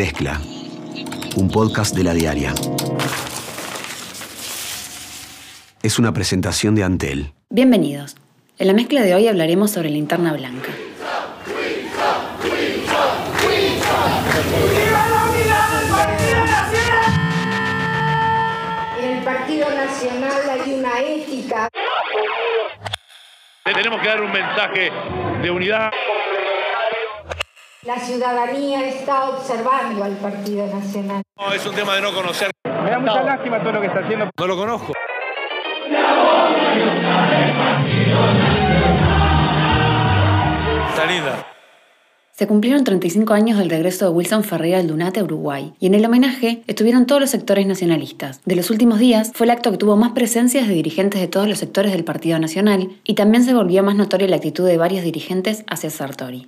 Mezcla, un podcast de la diaria. Es una presentación de Antel. Bienvenidos. En la mezcla de hoy hablaremos sobre linterna blanca. En el Partido Nacional hay una ética. Le tenemos que dar un mensaje de unidad. La ciudadanía está observando al Partido Nacional. No, es un tema de no conocer. Me da mucha lástima todo lo que está haciendo. No lo conozco. Está linda. Se cumplieron 35 años del regreso de Wilson Ferreira al Dunate a Uruguay, y en el homenaje estuvieron todos los sectores nacionalistas. De los últimos días fue el acto que tuvo más presencias de dirigentes de todos los sectores del Partido Nacional, y también se volvió más notoria la actitud de varios dirigentes hacia Sartori.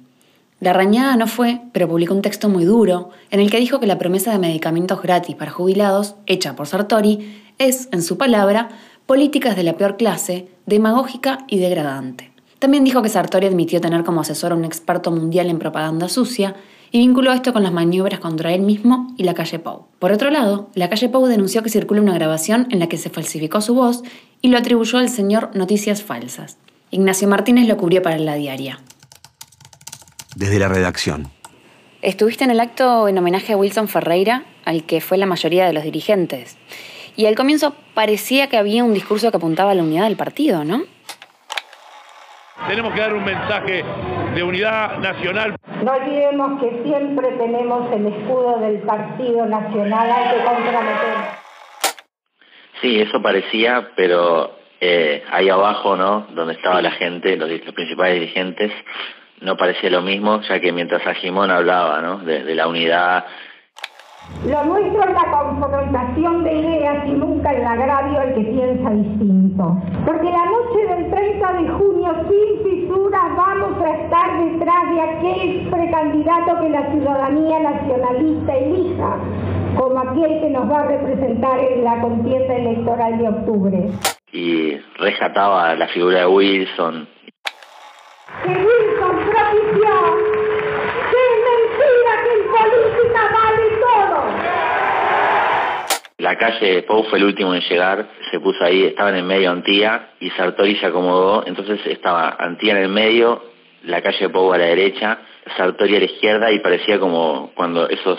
La rañada no fue, pero publicó un texto muy duro en el que dijo que la promesa de medicamentos gratis para jubilados, hecha por Sartori, es, en su palabra, políticas de la peor clase, demagógica y degradante. También dijo que Sartori admitió tener como asesor a un experto mundial en propaganda sucia y vinculó esto con las maniobras contra él mismo y la calle Pau. Por otro lado, la calle Pau denunció que circula una grabación en la que se falsificó su voz y lo atribuyó al señor Noticias Falsas. Ignacio Martínez lo cubrió para la diaria. Desde la redacción. Estuviste en el acto en homenaje a Wilson Ferreira, al que fue la mayoría de los dirigentes. Y al comienzo parecía que había un discurso que apuntaba a la unidad del partido, ¿no? Tenemos que dar un mensaje de unidad nacional. No olvidemos que siempre tenemos el escudo del Partido Nacional al que comprometer. Sí, eso parecía, pero eh, ahí abajo, ¿no? Donde estaba la gente, los, los principales dirigentes, no parecía lo mismo, ya que mientras Agimón hablaba, ¿no? De, de la unidad, Lo nuestro es la confrontación de ideas y nunca el agravio al que piensa distinto. Porque la noche del 30 de junio, sin fisuras, vamos a estar detrás de aquel precandidato que la ciudadanía nacionalista elija, como aquel que nos va a representar en la contienda electoral de octubre. y rescataba la figura de Wilson. Wilson propició, que mentira que en política todo. La calle Pou fue el último en llegar, se puso ahí, estaba en medio Antía y Sartori se acomodó, entonces estaba Antía en el medio, la calle Pou a la derecha, Sartori a la izquierda y parecía como cuando esos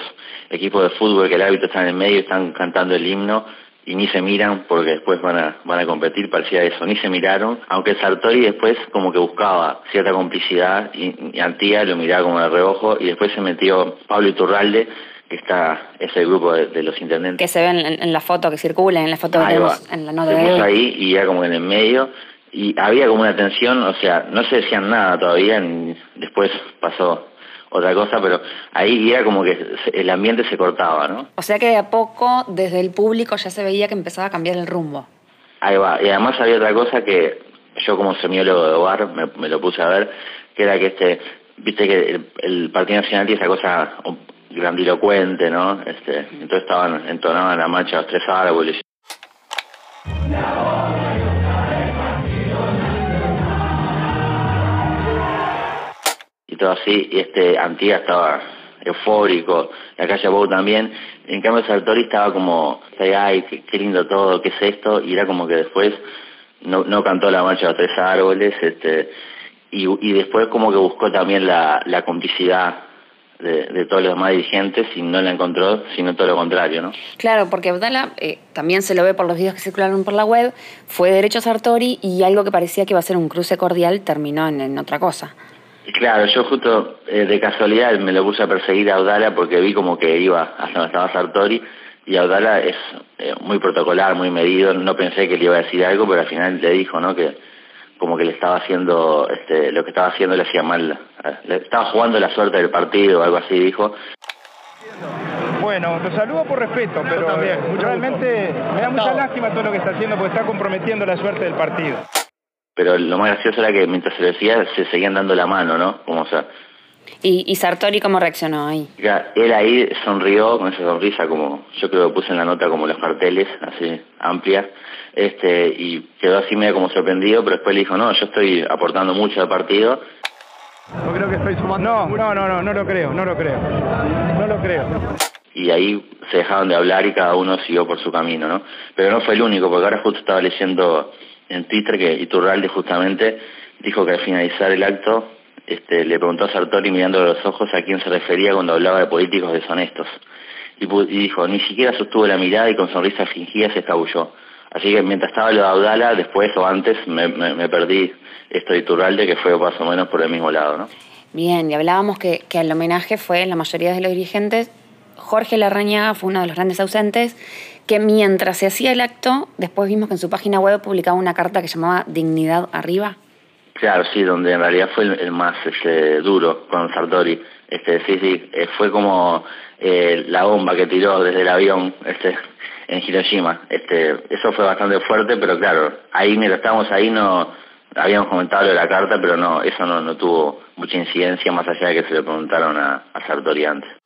equipos de fútbol que el árbitro está en el medio están cantando el himno y ni se miran porque después van a, van a competir, parecía eso, ni se miraron, aunque Sartori después como que buscaba cierta complicidad y, y Antía lo miraba como de reojo y después se metió Pablo Iturralde, que está, es el grupo de, de los intendentes. Que se ve en, en la foto que circula, en la foto que Ahí va. tenemos en la nota de ahí y era como en el medio y había como una tensión, o sea, no se decían nada todavía, ni- después pasó otra cosa, pero ahí era como que se- el ambiente se cortaba, ¿no? O sea que de a poco, desde el público, ya se veía que empezaba a cambiar el rumbo. Ahí va, y además había otra cosa que yo como semiólogo de hogar me, me lo puse a ver, que era que este, viste que el, el Partido Nacional tiene esa cosa grandilocuente, ¿no? Este, entonces estaban, entonaban la marcha los tres árboles, y así, y este Antía estaba eufórico, la calle Bou también, en cambio Sartori estaba como, ay, qué, qué lindo todo, qué es esto, y era como que después no, no cantó la marcha de tres árboles, este, y, y después como que buscó también la, la complicidad de, de todos los demás dirigentes y no la encontró, sino todo lo contrario, ¿no? Claro, porque Abdala, eh, también se lo ve por los videos que circularon por la web, fue derecho a Sartori y algo que parecía que iba a ser un cruce cordial terminó en, en otra cosa. Claro, yo justo eh, de casualidad me lo puse a perseguir a Audala porque vi como que iba hasta donde estaba Sartori y Audala es eh, muy protocolar, muy medido, no pensé que le iba a decir algo, pero al final le dijo, ¿no? Que como que le estaba haciendo, este, lo que estaba haciendo le hacía mal, eh, le estaba jugando la suerte del partido o algo así, dijo. Bueno, lo saludo por respeto, pero también, realmente me da mucha lástima todo lo que está haciendo porque está comprometiendo la suerte del partido. Pero lo más gracioso era que mientras se lo decía se seguían dando la mano, ¿no? Como o sea, ¿Y, y Sartori cómo reaccionó ahí? Ya, Él ahí sonrió con esa sonrisa como, yo creo que puse en la nota como los carteles, así, amplia, este, y quedó así medio como sorprendido, pero después le dijo, no, yo estoy aportando mucho al partido. No creo que estoy sumando. No, no, no, no, no lo creo, no lo creo. No lo creo. Y ahí se dejaron de hablar y cada uno siguió por su camino, ¿no? Pero no fue el único, porque ahora justo estaba leyendo en Twitter que Iturralde justamente dijo que al finalizar el acto este, le preguntó a Sartori mirando los ojos a quién se refería cuando hablaba de políticos deshonestos. Y, dijo, ni siquiera sostuvo la mirada y con sonrisa fingida se escabulló. Así que mientras estaba lo de Abdala, después o antes me, perdí esto de Iturralde, que fue más o menos por el mismo lado, ¿no? Bien, y hablábamos que, que el homenaje fue la mayoría de los dirigentes. Jorge Larrañaga fue uno de los grandes ausentes, que mientras se hacía el acto, después vimos que en su página web publicaba una carta que llamaba Dignidad Arriba. Claro, sí, donde en realidad fue el, más este, duro con Sartori. Este, sí, sí, eh, fue como eh, la bomba que tiró desde el avión este, en Hiroshima. Este, eso fue bastante fuerte, pero claro, ahí mientras estábamos ahí no habíamos comentado la carta, pero no, eso no, no tuvo mucha incidencia más allá de que se le preguntaron a Sartori antes.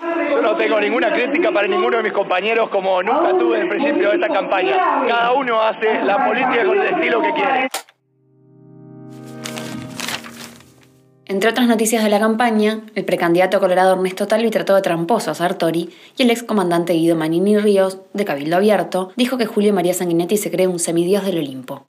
Yo no tengo ninguna crítica para ninguno de mis compañeros como nunca tuve en el principio de esta campaña. Cada uno hace la política con el estilo que quiere. Entre otras noticias de la campaña, el precandidato colorado Ernesto Talvi trató de tramposo a Sartori y el excomandante Guido Manini Ríos, de Cabildo Abierto, dijo que Julio María Sanguinetti se cree un semidios del Olimpo.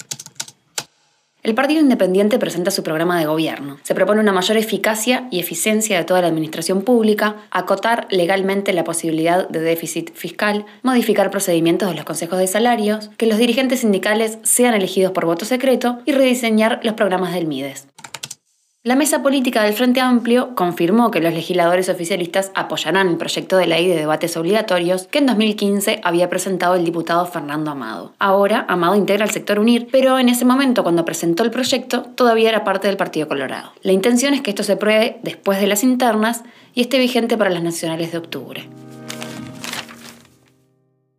El Partido Independiente presenta su programa de gobierno. Se propone una mayor eficacia y eficiencia de toda la administración pública, acotar legalmente la posibilidad de déficit fiscal, modificar procedimientos de los consejos de salarios, que los dirigentes sindicales sean elegidos por voto secreto y rediseñar los programas del MIDES. La mesa política del Frente Amplio confirmó que los legisladores oficialistas apoyarán el proyecto de ley de debates obligatorios que en 2015 había presentado el diputado Fernando Amado. Ahora, Amado integra el sector UNIR, pero en ese momento, cuando presentó el proyecto, todavía era parte del Partido Colorado. La intención es que esto se pruebe después de las internas y esté vigente para las nacionales de octubre.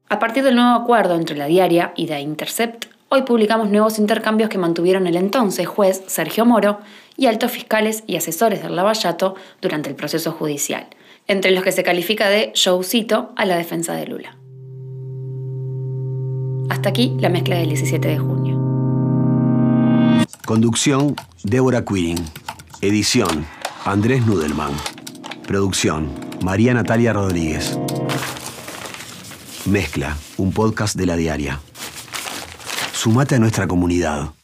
A partir del nuevo acuerdo entre la diaria y The Intercept, hoy publicamos nuevos intercambios que mantuvieron el entonces juez Sergio Moro y altos fiscales y asesores del Lavallato durante el proceso judicial, entre los que se califica de showcito a la defensa de Lula. Hasta aquí la mezcla del 17 de junio. Conducción, Débora Quirin. Edición, Andrés Nudelman. Producción, María Natalia Rodríguez. Mezcla, un podcast de la diaria. Sumate a nuestra comunidad.